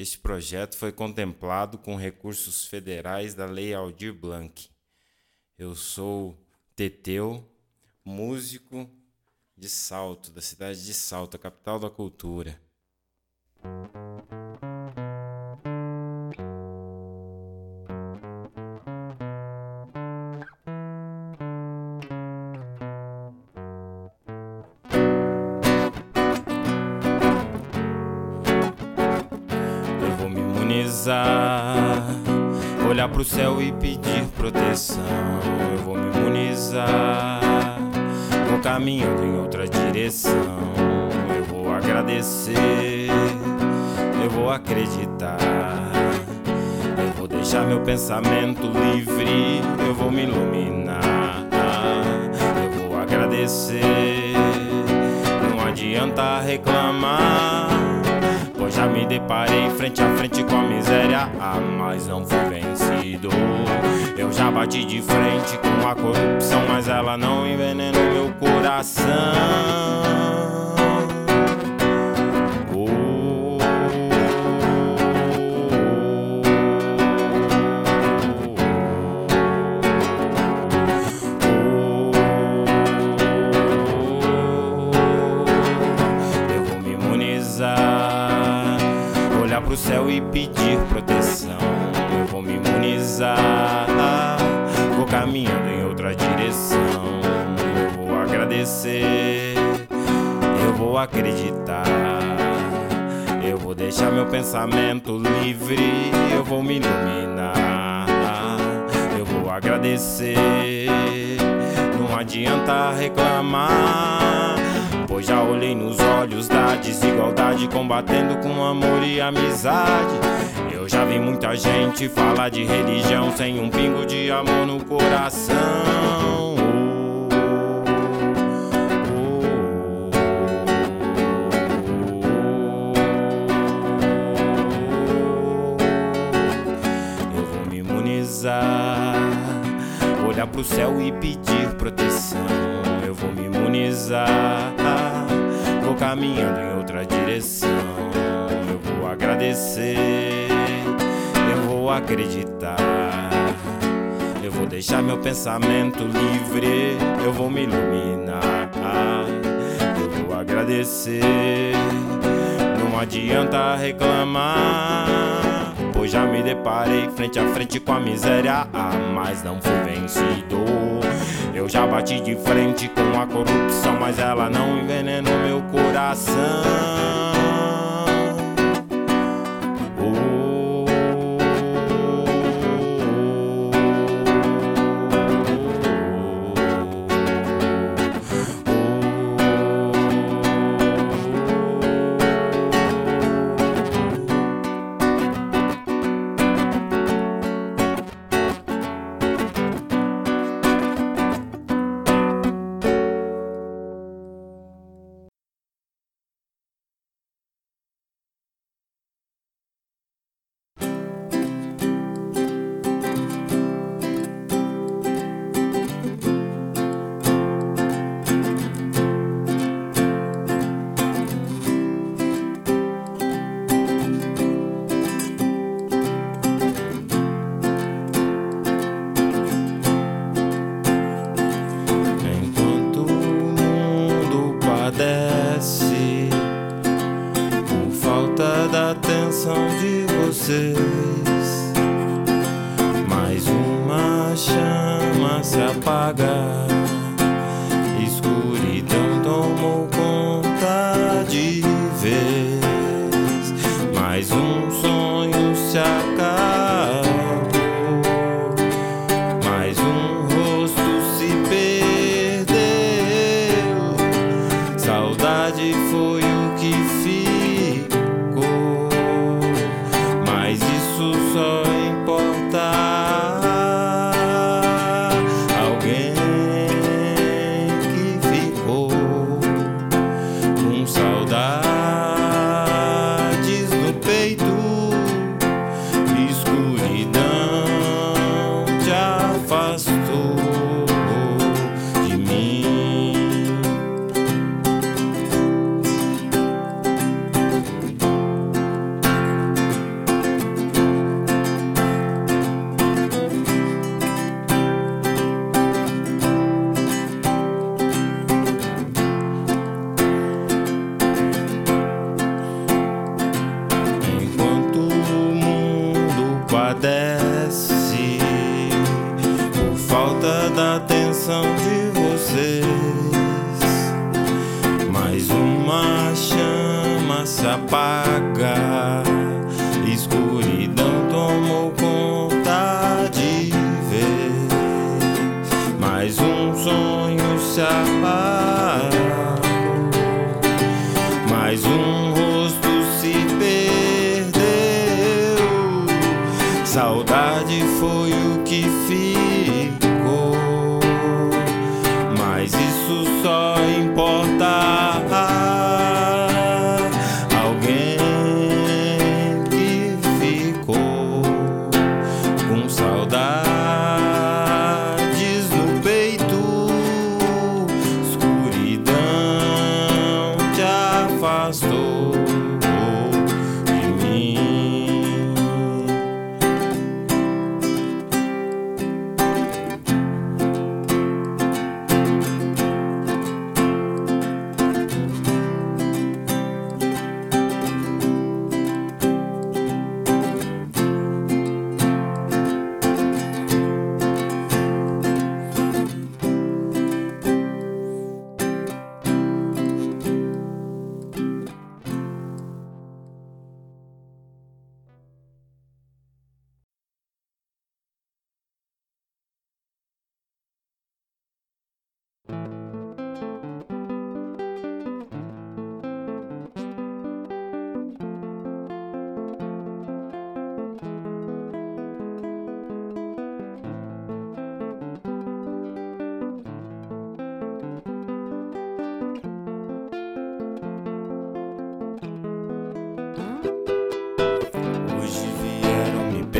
Este projeto foi contemplado com recursos federais da Lei Aldir Blanc. Eu sou Teteu, músico de Salto, da cidade de Salto, a capital da cultura. Pro céu e pedir proteção. Eu vou me imunizar, vou caminhando em outra direção. Eu vou agradecer, eu vou acreditar. Eu vou deixar meu pensamento livre, eu vou me iluminar. Eu vou agradecer, não adianta reclamar. Pois já me deparei frente a frente com a miséria, ah, mas não fui Eu já bati de frente com a corrupção, mas ela não envenena o meu coração. Vou me iluminar. Eu vou agradecer, não adianta reclamar. Pois já olhei nos olhos da desigualdade, combatendo com amor e amizade. Eu já vi muita gente falar de religião sem um pingo de amor no coração. Olhar pro céu e pedir proteção. Eu vou me imunizar, vou caminhando em outra direção. Eu vou agradecer, eu vou acreditar. Eu vou deixar meu pensamento livre, eu vou me iluminar. Eu vou agradecer, não adianta reclamar. Pois já me deparei frente a frente com a miséria, ah, mas não fui vencido. Eu já bati de frente com a corrupção, mas ela não envenenou meu coração. Se apaga.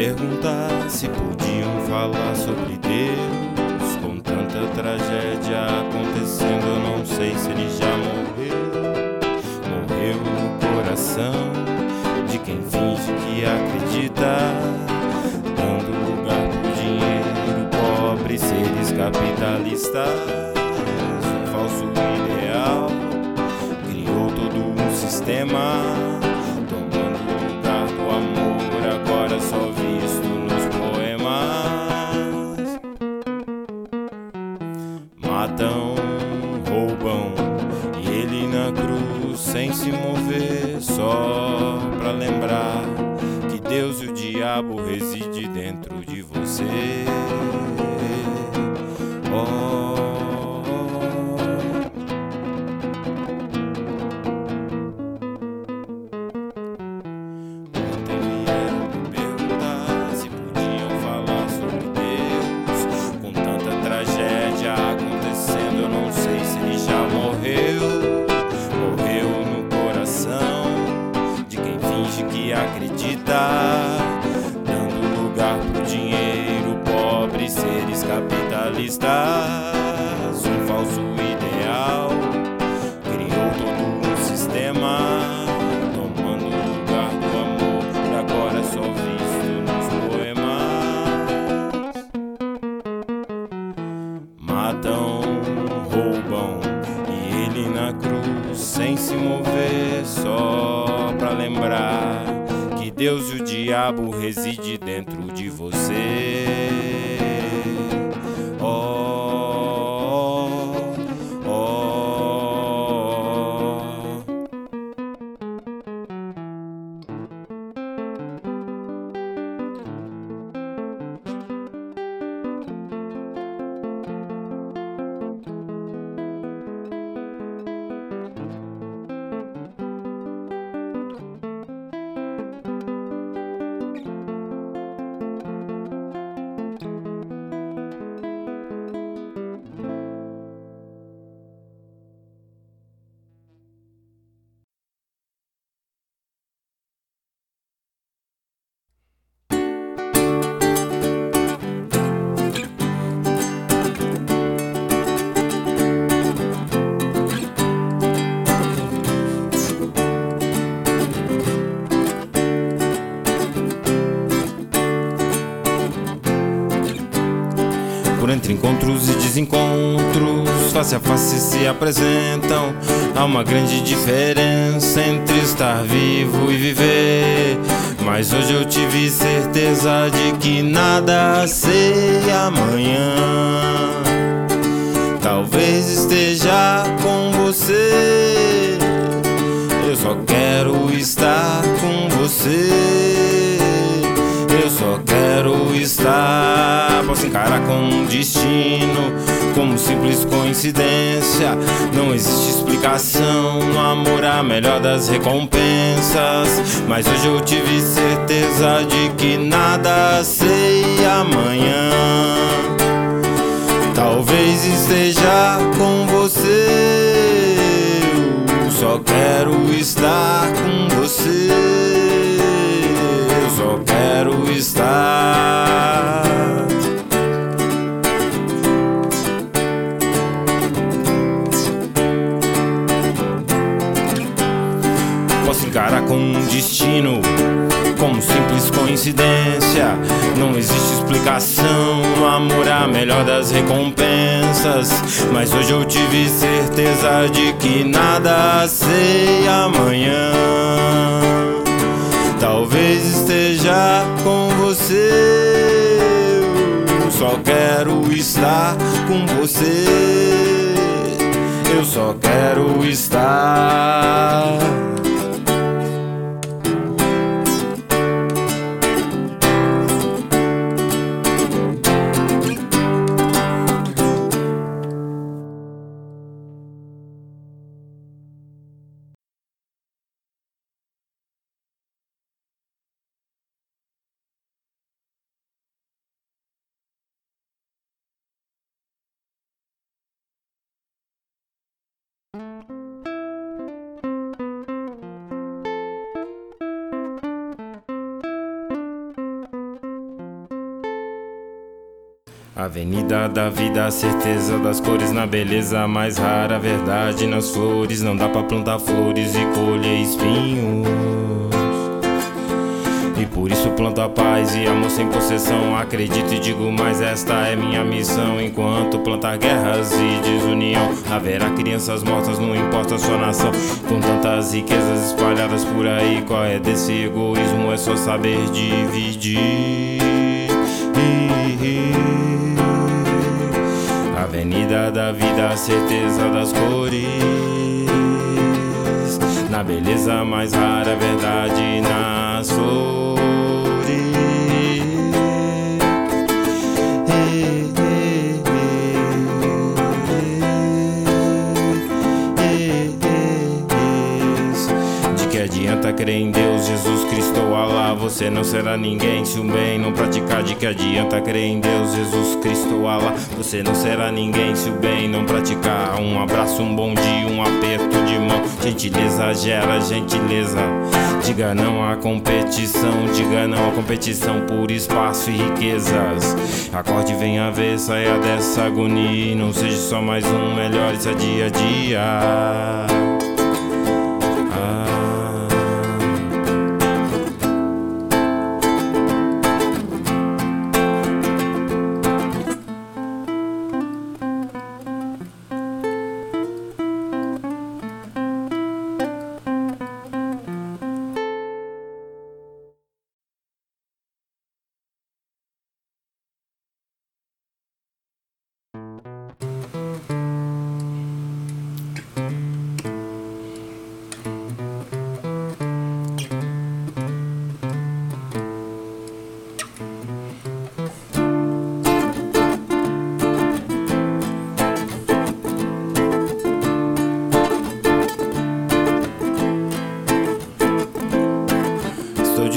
Perguntar se podiam falar sobre Deus. Com tanta tragédia acontecendo, eu não sei se ele já morreu. Morreu no coração de quem finge que acredita, dando lugar pro dinheiro, pobre, seres capitalistas. Um falso ideal criou todo um sistema você dentro de você encontros e desencontros, face a face se apresentam. Há uma grande diferença entre estar vivo e viver. Mas hoje eu tive certeza de que nada sei amanhã. Talvez esteja com você. Eu só quero quero estar com você. Só quero estar. Posso encarar com um destino, como simples coincidência. Não existe explicação. No amor, a melhor das recompensas. Mas hoje eu tive certeza de que nada sei amanhã. Talvez esteja com você. Eu só quero estar com você. Estar. Posso encarar com um destino como simples coincidência. Não existe explicação. O amor é a melhor das recompensas. Mas hoje eu tive certeza de que nada sei amanhã. Quero estar com você. Eu só quero estar. Avenida da vida, a certeza das cores na beleza mais rara, verdade nas flores. Não dá pra plantar flores e colher espinhos. Por isso planto a paz e amor sem possessão. Acredito e digo, mas esta é minha missão. Enquanto plantar guerras e desunião, haverá crianças mortas, não importa a sua nação. Com tantas riquezas espalhadas por aí, qual é desse egoísmo? É só saber dividir. Avenida da vida, certeza das cores. Na beleza mais rara, a verdade nas flores. Adianta crer em Deus, Jesus Cristo Alá? Você não será ninguém se o bem não praticar. De que adianta crer em Deus, Jesus Cristo Alá? Você não será ninguém se o bem não praticar. Um abraço, um bom dia, um aperto de mão. Gentileza gera gentileza. Diga não à competição, diga não à competição por espaço e riquezas. Acorde, venha ver, saia dessa agonia. Não seja só mais um, melhor isso é dia a dia.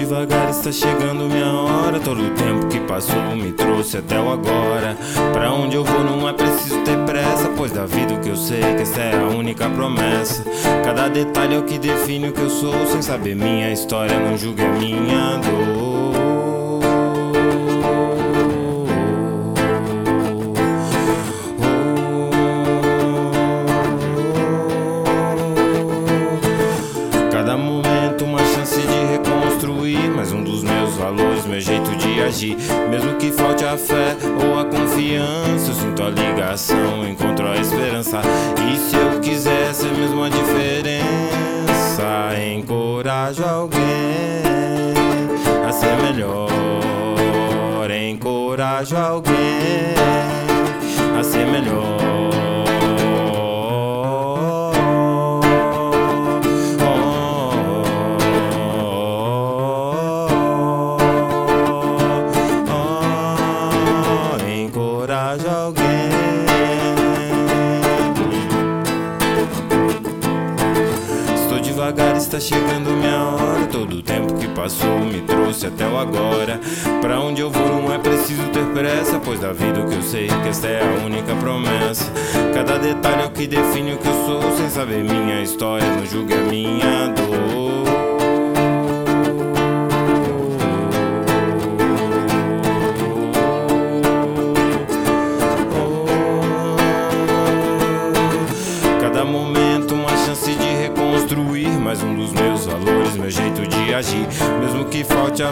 Devagar, está chegando minha hora. Todo o tempo que passou me trouxe até o agora. Pra onde eu vou não é preciso ter pressa, pois da vida o que eu sei que essa é a única promessa. Cada detalhe é o que define o que eu sou. Sem saber minha história, não julgue a minha dor. Eu sinto a ligação, encontro a esperança. E se eu quiser ser mesmo a diferença, encorajo alguém a ser melhor. Encorajo alguém a ser melhor. Está chegando minha hora. Todo o tempo que passou me trouxe até o agora. Pra onde eu vou não é preciso ter pressa, pois da vida o que eu sei que esta é a única promessa. Cada detalhe é o que define o que eu sou, sem saber minha história, não julgue a minha dor.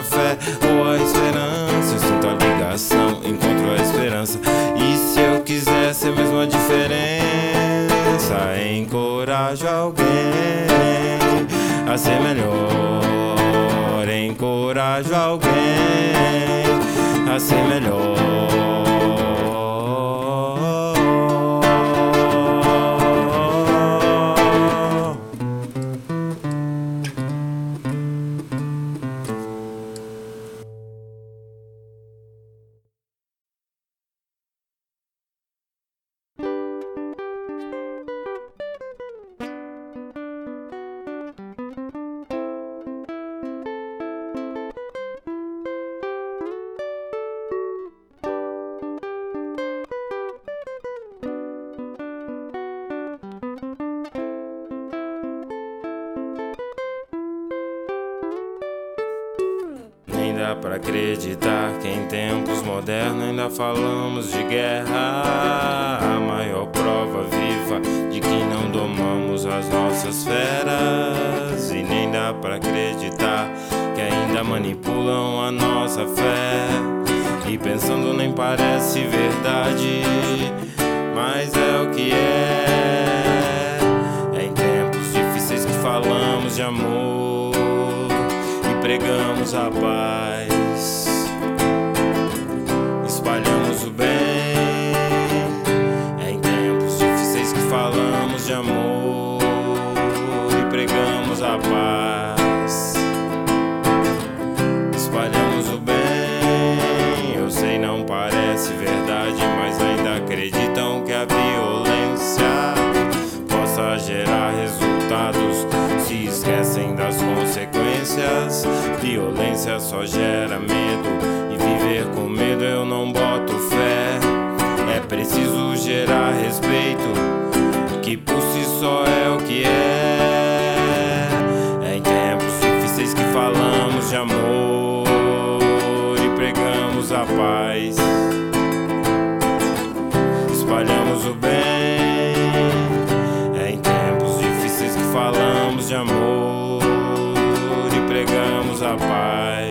Fé ou a esperança, eu sinto a ligação, encontro a esperança. E se eu quiser ser mesmo a diferença, encorajo alguém a ser melhor. Encorajo alguém a ser melhor. Pra acreditar que em tempos modernos ainda falamos de guerra. A maior prova viva de que não domamos as nossas feras. E nem dá pra acreditar que ainda manipulam a nossa fé. E pensando nem parece verdade, mas é o que é. É em tempos difíceis que falamos de amor pregamos a paz. Espalhamos o bem. É em tempos difíceis que falamos de amor e pregamos a paz. Espalhamos o bem. Eu sei, não parece verdade, mas ainda acreditam que a violência Violência só gera medo. E viver com medo eu não boto fé. É preciso gerar respeito. Que por si só é o que é. É em tempos difíceis que falamos de amor e pregamos a paz. A paz.